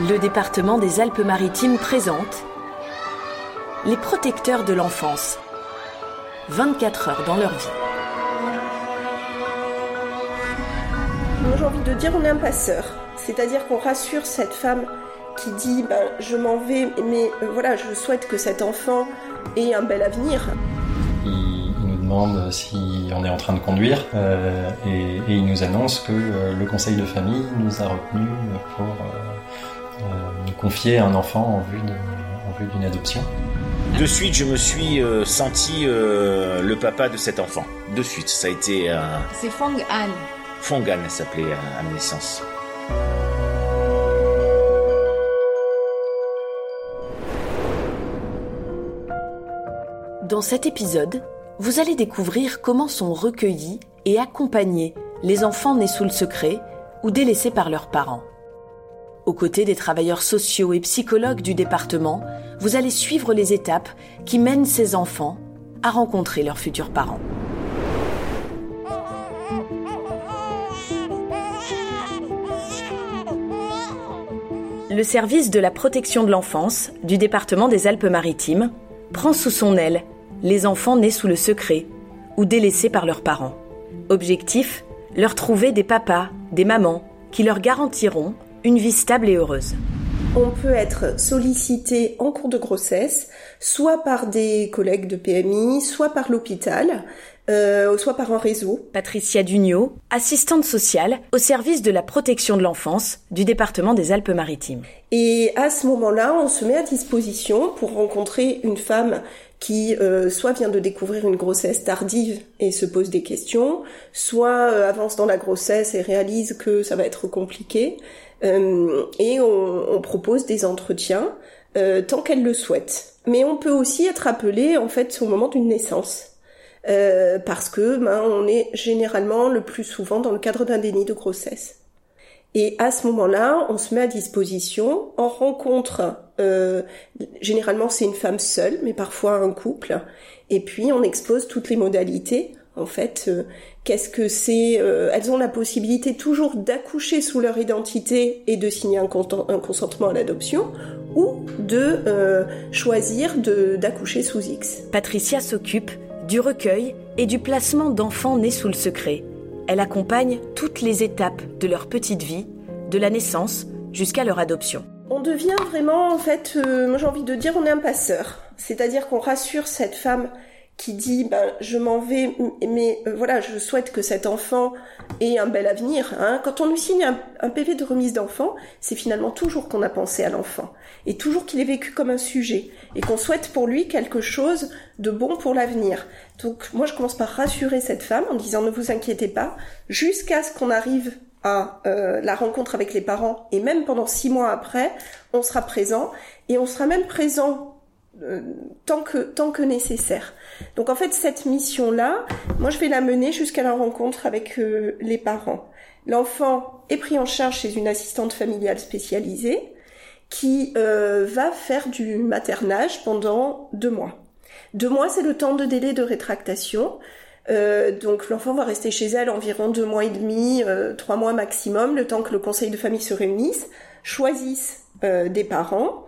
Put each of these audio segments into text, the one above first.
Le département des Alpes-Maritimes présente Les protecteurs de l'enfance. 24 heures dans leur vie. J'ai envie de dire on est un passeur. C'est-à-dire qu'on rassure cette femme qui dit ben, je m'en vais, mais euh, voilà, je souhaite que cet enfant ait un bel avenir. Il, nous demande si on est en train de conduire euh, et, il nous annonce que euh, le conseil de famille nous a retenu pour nous confier un enfant en vue d'une adoption. De suite, je me suis senti le papa de cet enfant. De suite, ça a été. C'est Fong Han. Fong Han, s'appelait à ma naissance. Dans cet épisode, vous allez découvrir comment sont recueillis et accompagnés les enfants nés sous le secret ou délaissés par leurs parents. Aux côtés des travailleurs sociaux et psychologues du département, vous allez suivre les étapes qui mènent ces enfants à rencontrer leurs futurs parents. Le service de la protection de l'enfance du département des Alpes-Maritimes prend sous son aile les enfants nés sous le secret ou délaissés par leurs parents. Objectif leur trouver des papas, des mamans qui leur garantiront une vie stable et heureuse. On peut être sollicité en cours de grossesse, soit par des collègues de PMI, soit par l'hôpital, euh, soit par un réseau. Patricia Dugnot, assistante sociale au service de la protection de l'enfance du département des Alpes-Maritimes. Et à ce moment-là, on se met à disposition pour rencontrer une femme qui euh, soit vient de découvrir une grossesse tardive et se pose des questions, soit euh, avance dans la grossesse et réalise que ça va être compliqué, et on, propose des entretiens tant qu'elle le souhaite. Mais on peut aussi être appelé en fait au moment d'une naissance. parce que ben, on est généralement le plus souvent dans le cadre d'un déni de grossesse. Et à ce moment-là, on se met à disposition, on rencontre, euh, généralement c'est une femme seule, mais parfois un couple, et puis on expose toutes les modalités. En fait, euh, qu'est-ce que c'est euh, Elles ont la possibilité toujours d'accoucher sous leur identité et de signer un, un consentement à l'adoption, ou de euh, choisir d'accoucher sous X. Patricia s'occupe du recueil et du placement d'enfants nés sous le secret elle accompagne toutes les étapes de leur petite vie, de la naissance jusqu'à leur adoption. On devient vraiment, en fait, moi j'ai envie de dire, on est un passeur. C'est-à-dire qu'on rassure cette femme qui dit ben je m'en vais mais euh, voilà je souhaite que cet enfant ait un bel avenir hein. quand on lui signe un, PV de remise d'enfant c'est finalement toujours qu'on a pensé à l'enfant. Et toujours qu'il est vécu comme un sujet. Et qu'on souhaite pour lui quelque chose de bon pour l'avenir. Donc moi je commence par rassurer cette femme en disant ne vous inquiétez pas. Jusqu'à ce qu'on arrive à euh, la rencontre avec les parents et même pendant six mois après on sera présent. Et on sera même présent euh, tant que tant que nécessaire. Donc en fait cette mission là, moi je vais la mener jusqu'à la rencontre avec euh, les parents. L'enfant est pris en charge chez une assistante familiale spécialisée qui euh, va faire du maternage pendant deux mois. Deux mois c'est le temps de délai de rétractation. donc l'enfant va rester chez elle environ deux mois et demi, trois mois maximum, le temps que le conseil de famille se réunisse, choisisse des parents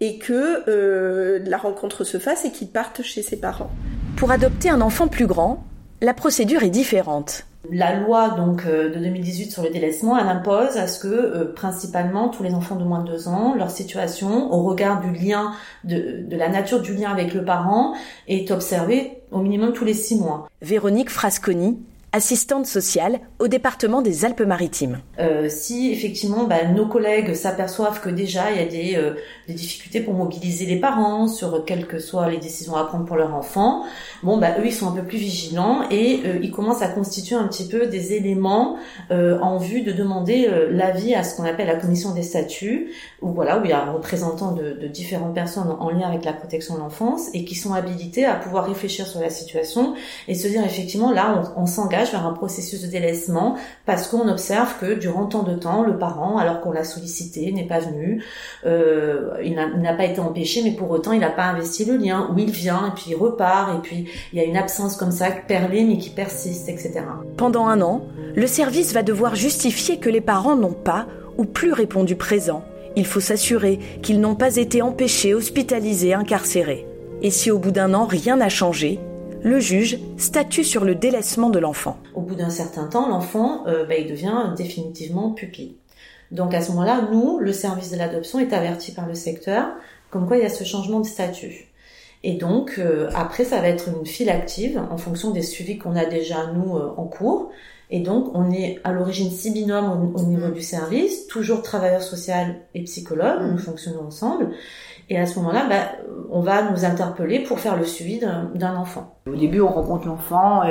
et que euh, la rencontre se fasse et qu'il parte chez ses parents. Pour adopter un enfant plus grand, la procédure est différente. La loi donc euh, de 2018 sur le délaissement, elle impose à ce que euh, principalement tous les enfants de moins de deux ans, leur situation au regard du lien, de, de la nature du lien avec le parent, est observée au minimum tous les six mois. Véronique Frasconi, assistante sociale au département des Alpes-Maritimes. Euh, si effectivement bah, nos collègues s'aperçoivent que déjà il y a des, euh, des, difficultés pour mobiliser les parents sur quelles que soient les décisions à prendre pour leur enfant, bon bah eux ils sont un peu plus vigilants et euh, ils commencent à constituer un petit peu des éléments en vue de demander l'avis à ce qu'on appelle la commission des statuts, où voilà où il y a un représentant de, différentes personnes en lien avec la protection de l'enfance et qui sont habilités à pouvoir réfléchir sur la situation et se dire effectivement là on s'engage vers un processus de délaissement parce qu'on observe que durant tant de temps, le parent, alors qu'on l'a sollicité, n'est pas venu, euh, il n'a pas été empêché, mais pour autant, il n'a pas investi le lien, où il vient, et puis il repart, et puis il y a une absence comme ça, perlée, mais qui persiste, etc. Pendant un an, le service va devoir justifier que les parents n'ont pas ou plus répondu présent il faut s'assurer qu'ils n'ont pas été empêchés, hospitalisés, incarcérés. Et si au bout d'un an rien n'a changé, le juge statue sur le délaissement de l'enfant. Au bout d'un certain temps, l'enfant euh, bah, il devient définitivement pupille. Donc à ce moment-là, nous, le service de l'adoption est averti par le secteur comme quoi il y a ce changement de statut. Et donc euh, après, ça va être une file active en fonction des suivis qu'on a déjà nous euh, en cours. Et donc on est à l'origine six binômes au, niveau du service, toujours travailleur social et psychologue, nous fonctionnons ensemble. Et à ce moment-là, bah, on va nous interpeller pour faire le suivi d'un enfant. Au début, on rencontre l'enfant,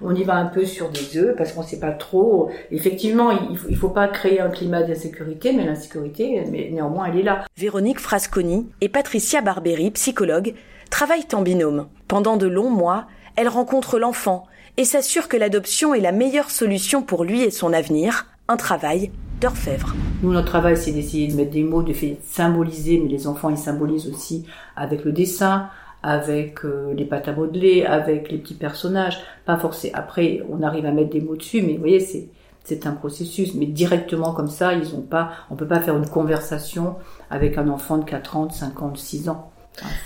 on y va un peu sur des œufs parce qu'on ne sait pas trop. Effectivement, il ne faut pas créer un climat d'insécurité, mais l'insécurité, mais néanmoins, elle est là. Véronique Frasconi et Patricia Barberi, psychologue, travaillent en binôme. Pendant de longs mois, elles rencontrent l'enfant et s'assurent que l'adoption est la meilleure solution pour lui et son avenir, un travail Nous, notre travail, c'est d'essayer de mettre des mots, de symboliser, mais les enfants, ils symbolisent aussi avec le dessin, avec euh, les pâtes à modeler, avec les petits personnages. Pas forcément. Après, on arrive à mettre des mots dessus, mais vous voyez, c'est c'est un processus. Mais directement comme ça, ils ont pas. On peut pas faire une conversation avec un enfant de 4 ans, de 5 ans, de 6 ans.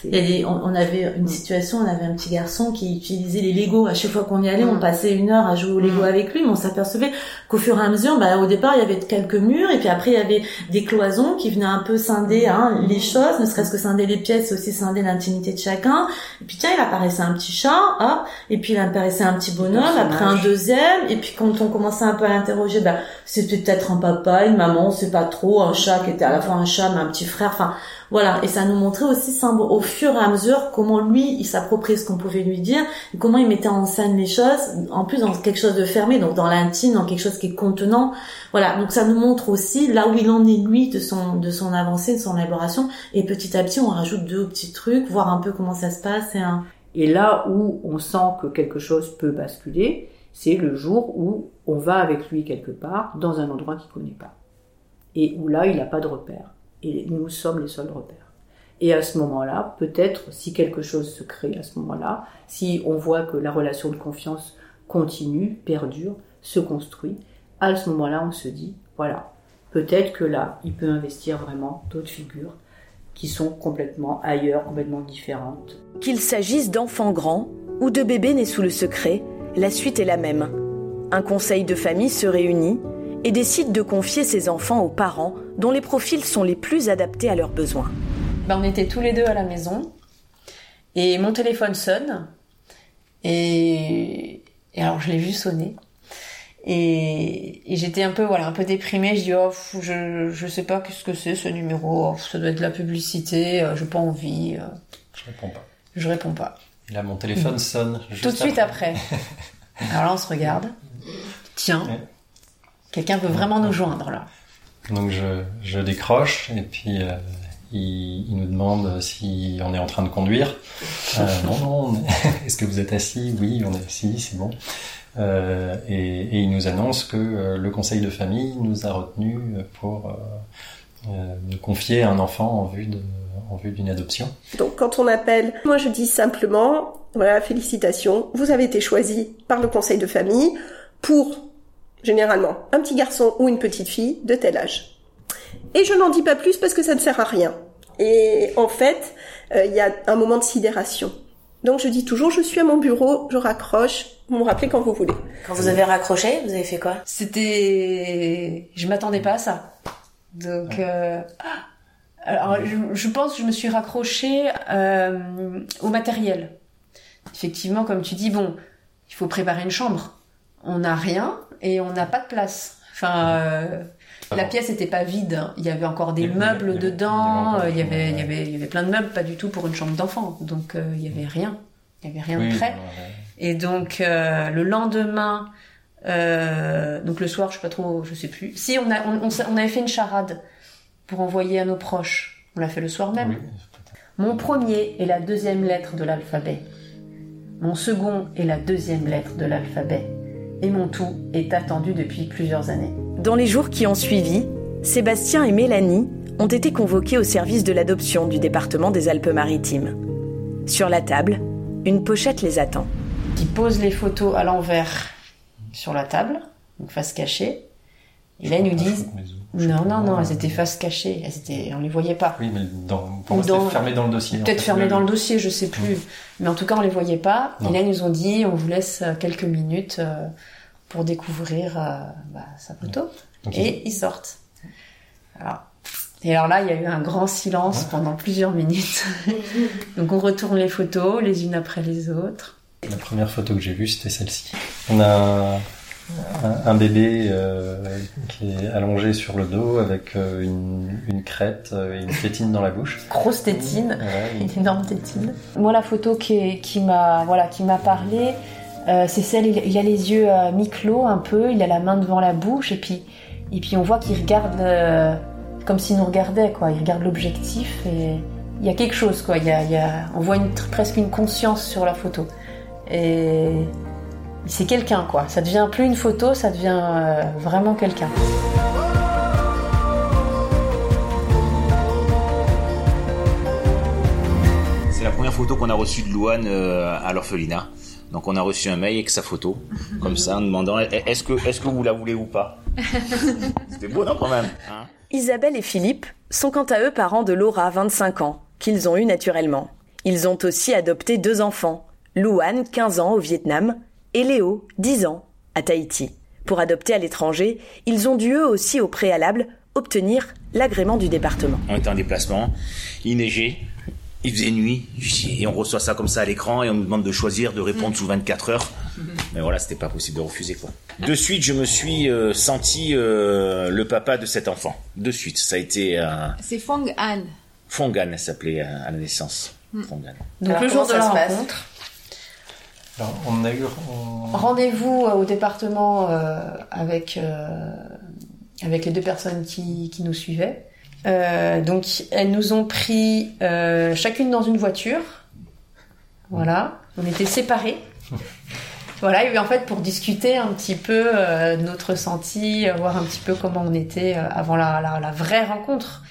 Il on, avait une situation, on avait un petit garçon qui utilisait les Legos. À chaque fois qu'on y allait, on passait une heure à jouer aux Lego avec lui, mais on s'apercevait qu'au fur et à mesure, bah, au départ, il y avait quelques murs, et puis après, il y avait des cloisons qui venaient un peu scinder hein, les choses, ne serait-ce que scinder les pièces, aussi scinder l'intimité de chacun. Et puis tiens, il apparaissait un petit chat, hop, et puis il apparaissait un petit bonhomme, après un deuxième, et puis quand on commençait un peu à l'interroger, bah, c'était peut-être un papa, une maman, on sait pas trop, un chat qui était à la fois un chat, mais un petit frère, enfin voilà, et ça nous montrait aussi au fur et à mesure comment lui, il s'appropriait ce qu'on pouvait lui dire, et comment il mettait en scène les choses, en plus dans quelque chose de fermé, donc dans l'intime, dans quelque chose qui est contenant. Voilà, donc ça nous montre aussi là où il en est lui de son de son avancée, de son élaboration, et petit à petit on rajoute deux petits trucs, voir un peu comment ça se passe. Et, un... et là où on sent que quelque chose peut basculer, c'est le jour où on va avec lui quelque part dans un endroit qu'il connaît pas et où là il n'a pas de repère et nous sommes les seuls repères. Et à ce moment-là, peut-être si quelque chose se crée à ce moment-là, si on voit que la relation de confiance continue, perdure, se construit, à ce moment-là, on se dit, voilà, peut-être que là, il peut investir vraiment d'autres figures qui sont complètement ailleurs, complètement différentes. Qu'il s'agisse d'enfants grands ou de bébés nés sous le secret, la suite est la même. Un conseil de famille se réunit et décide de confier ses enfants aux parents dont les profils sont les plus adaptés à leurs besoins. Ben, on était tous les deux à la maison et mon téléphone sonne et, alors je l'ai vu sonner et, j'étais un peu voilà un peu déprimée. Je dis oh je je sais pas qu'est-ce que c'est ce numéro. Oh, ça doit être de la publicité. Euh, j'ai pas envie. Euh. Je réponds pas. Je réponds pas. Et là mon téléphone sonne. Tout de suite après. alors là on se regarde. Tiens. Quelqu'un veut vraiment nous joindre là. Donc je, je décroche et puis euh, il, il, nous demande si on est en train de conduire. Euh, non, non, est-ce que vous êtes assis? Oui, on est assis, c'est bon. Euh, et, et, il nous annonce que euh, le conseil de famille nous a retenu pour euh, euh, nous confier un enfant en vue de en vue d'une adoption. Donc quand on appelle, moi je dis simplement voilà, félicitations, vous avez été choisi par le conseil de famille pour généralement un petit garçon ou une petite fille de tel âge. Et je n'en dis pas plus parce que ça ne sert à rien. Et en fait, euh, il y a un moment de sidération. Donc je dis toujours, je suis à mon bureau, je raccroche, vous me rappelez quand vous voulez. Quand vous avez raccroché, vous avez fait quoi? C'était, je m'attendais pas à ça. Donc, euh... alors je, pense que je me suis raccrochée euh, au matériel. Effectivement, comme tu dis, bon, il faut préparer une chambre. On n'a rien, et on n'a pas de place. Enfin, euh, la pièce n'était pas vide. Hein. Il y avait encore des meubles dedans. Il y avait, il y avait, il y avait plein de meubles, pas du tout pour une chambre d'enfant. Donc euh, il y avait rien. Il y avait rien de prêt. Et donc euh, le lendemain, donc le soir, je sais pas trop, je sais plus. Si on a, on, on, avait fait une charade pour envoyer à nos proches. On l'a fait le soir même. Mon premier est la deuxième lettre de l'alphabet. Mon second est la deuxième lettre de l'alphabet et mon tout est attendu depuis plusieurs années. Dans les jours qui ont suivi, Sébastien et Mélanie ont été convoqués au service de l'adoption du département des Alpes-Maritimes. Sur la table, une pochette les attend. Ils posent les photos à l'envers sur la table, donc face cachée, Et là, ils nous disent, non, non, non, elles étaient face cachée, elles étaient, on les voyait pas. Oui, mais dans, pour moi, Dans- c'était fermé dans le dossier. en Peut-être fait. fermé dans le dossier, je sais plus. Mais en tout cas, on les voyait pas. Non. Et là, ils nous ont dit, on vous laisse euh, quelques minutes euh, pour découvrir euh, bah, sa photo. Donc, Et ils sortent. Alors. Et alors là, il y a eu un grand silence pendant plusieurs minutes. Donc on retourne les photos, les unes après les autres. La première photo que j'ai vue, c'était celle-ci. On a un, bébé euh, qui est allongé sur le dos avec euh, une, une crête euh, et une tétine dans la bouche. Grosse tétine. Ouais, une énorme tétine. Moi, la photo qui, m'a voilà, qui m'a parlé, euh, c'est celle il, il a les yeux euh, mi-clos un peu, il a la main devant la bouche et puis et puis on voit qu'il regarde euh, comme s'il nous regardait quoi. Il regarde l'objectif et il y a quelque chose quoi. Il y a, il y a- on voit une, presque une conscience sur la photo et c'est quelqu'un quoi. Ça devient plus une photo, ça devient euh, vraiment quelqu'un. C'est la première photo qu'on a reçue de Louane euh, à l'orphelinat. Donc on a reçu un mail avec sa photo, comme ça, en demandant Eh, est-ce que, est-ce que vous la voulez ou pas? C'était beau, non, quand même hein? Isabelle et Philippe sont quant à eux parents de Laura, 25 ans, qu'ils ont eu naturellement. Ils ont aussi adopté deux enfants, Louane, 15 ans au Vietnam, et Léo, 10 ans, à Tahiti. Pour adopter à l'étranger, ils ont dû eux aussi au préalable obtenir l'agrément du département. On était en déplacement, il neigeait, il faisait nuit, et on reçoit ça comme ça à l'écran et on nous demande de choisir, de répondre sous 24 heures. Mais voilà, c'était pas possible de refuser quoi. De suite, je me suis euh, senti euh, le papa de cet enfant. De suite, ça a été euh, C'est Fong Han. Fongan, elle s'appelait à la naissance. Fongan. Donc Alors, le jour de la rencontre, Alors, on a eu. on- Rendez-vous euh, au département euh, avec, euh, avec les deux personnes qui, qui nous suivaient. Euh, donc elles nous ont pris chacune dans une voiture. Voilà, on était séparés. Voilà, et en fait pour discuter un petit peu notre ressenti, voir un petit peu comment on était avant la, la, la vraie rencontre.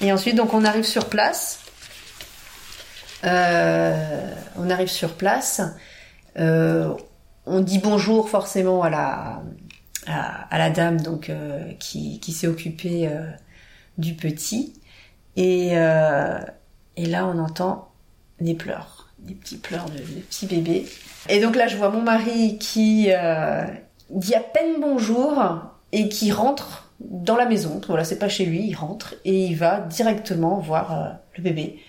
Et ensuite donc on arrive sur place. Euh, on arrive sur place. Euh, on dit bonjour forcément à la, à, la dame donc euh, qui, qui s'est occupée euh, du petit. Et, et là, on entend des pleurs, des petits pleurs de, de petits bébés. Et donc là, je vois mon mari qui dit à peine bonjour et qui rentre dans la maison. Voilà, c'est pas chez lui, il rentre et il va directement voir le bébé.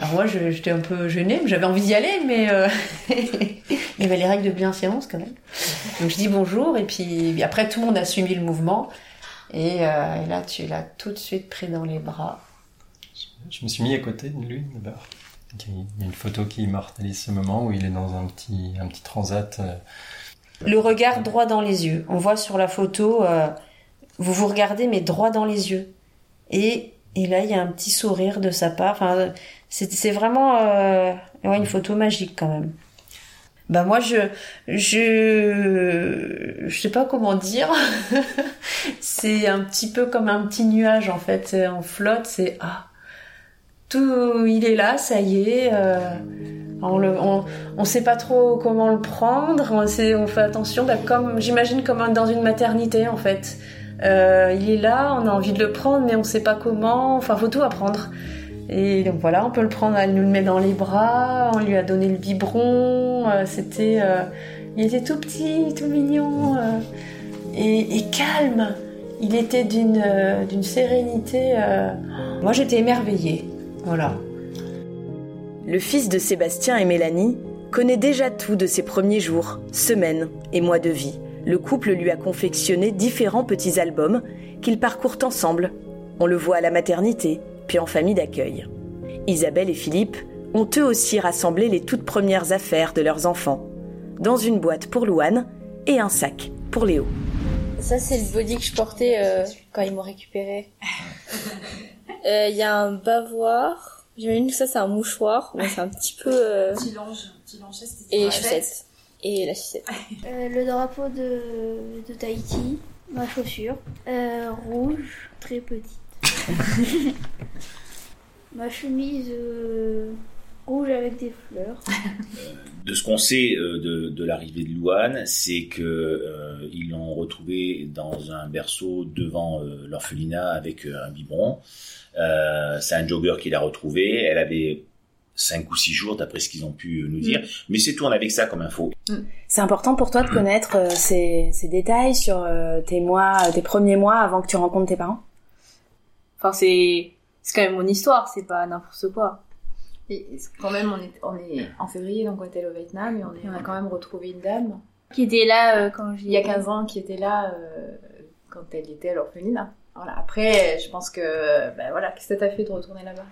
Alors moi, j'étais un peu gênée, j'avais envie d'y aller, mais euh, il y avait les règles de bienséance quand même. Donc je dis bonjour et puis, après tout le monde a suivi le mouvement et, euh, et là tu l'as tout de suite pris dans les bras. Je me suis mis à côté de lui d'abord. Il y a une photo qui immortalise ce moment où il est dans un petit, un petit transat. euh, Le regard droit dans les yeux. On voit sur la photo, vous vous regardez mais droit dans les yeux. Et, et là il y a un petit sourire de sa part. Enfin, c'est vraiment euh, ouais, une photo magique quand même. Bah moi je je je sais pas comment dire. c'est un petit peu comme un petit nuage en fait. On flotte. C'est ah tout il est là, ça y est. euh, on le on, on sait pas trop comment le prendre. On, sait- on fait attention, bah, comme j'imagine comme dans une maternité en fait. Euh, il est là, on a envie de le prendre, mais on sait pas comment. Enfin, faut tout apprendre. Et donc voilà, on peut le prendre, elle nous le met dans les bras, on lui a donné le biberon. euh, C'était, euh, il était tout petit, tout mignon et, et calme. Il était d'une d'une sérénité. Moi, j'étais émerveillée. Voilà. Le fils de Sébastien et Mélanie connaît déjà tout de ses premiers jours, semaines et mois de vie. Le couple lui a confectionné différents petits albums qu'ils parcourent ensemble. On le voit à la maternité, puis en famille d'accueil. Isabelle et Philippe ont eux aussi rassemblé les toutes premières affaires de leurs enfants, dans une boîte pour Louane et un sac pour Léo. Ça, c'est le body que je portais euh, quand ils m'ont récupéré. Euh, Il y a un bavoir. J'imagine que ça, c'est un mouchoir. Mais c'est un petit peu... euh, Petit linge, petit linge, Et les chaussettes. Et la sucette. Euh, le drapeau de, de Tahiti, ma chaussure, euh, rouge, très petite. ma chemise euh, Rouge avec des fleurs. de ce qu'on sait euh, de, de l'arrivée de Louane, c'est que euh, ils l'ont retrouvé dans un berceau devant euh, l'orphelinat avec euh, un biberon. Euh, c'est un jogger qui l'a retrouvé. Elle avait cinq ou six jours d'après ce qu'ils ont pu nous dire. Mais c'est tout, on avait que ça comme info. C'est important pour toi de connaître euh, ces, ces détails sur euh, tes mois, euh, tes premiers mois avant que tu rencontres tes parents? Enfin, c'est c'est quand même mon histoire, c'est pas n'importe quoi. Et quand même, on est, on est en février, donc on était allé au Vietnam, et on, est- on a quand même retrouvé une dame, Qui était là euh, quand j'y il y a étais. 15 ans, qui était là euh, quand elle était à l'orphelinat. Voilà. Après, je pense que, ben voilà, qu'est-ce que ça t'a fait de retourner là-bas?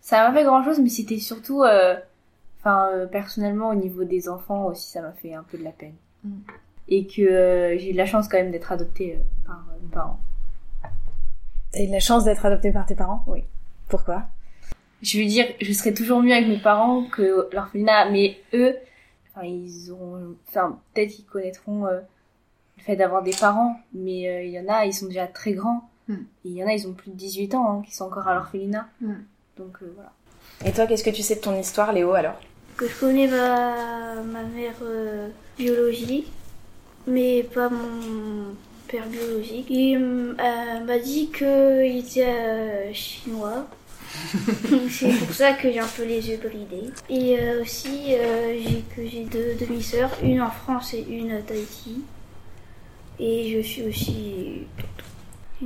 Ça m'a fait grand chose, mais c'était surtout, euh, enfin, euh, personnellement, au niveau des enfants aussi, ça m'a fait un peu de la peine. Mm. Et que euh, j'ai eu de la chance quand même d'être adoptée par mes parents. T'as eu de la chance d'être adoptée par tes parents? Oui. Pourquoi? Je veux dire, je serais toujours mieux avec mes parents que l'orphelinat, mais eux, enfin, ils ont, enfin, peut-être qu'ils connaîtront le fait d'avoir des parents, mais il y en a, ils sont déjà très grands. Mm. Et il y en a, ils ont plus de 18 ans, hein, qui sont encore à l'orphelinat. Mm. Donc euh, voilà. Et toi, qu'est-ce que tu sais de ton histoire, Léo, alors? Que je connais ma, ma mère euh, biologique, mais pas mon père biologique. Il m- euh, m'a dit qu'il était euh, chinois. C'est pour ça que j'ai un peu les yeux bridés. Et euh, aussi euh, j'ai que j'ai deux demi-sœurs, une en France et une à Tahiti. Et je suis aussi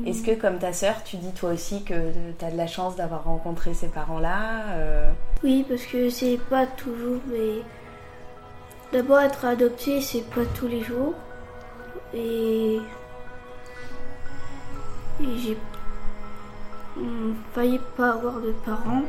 Est-ce que, comme ta sœur, tu dis toi aussi que t'as de la chance d'avoir rencontré ces parents-là euh, Oui, parce que c'est pas toujours, mais d'abord être adopté, c'est pas tous les jours. Et, et j'ai failli pas avoir de parents.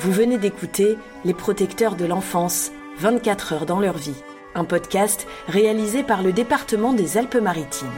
Vous venez d'écouter Les protecteurs de l'enfance, 24 heures dans leur vie, un podcast réalisé par le département des Alpes-Maritimes.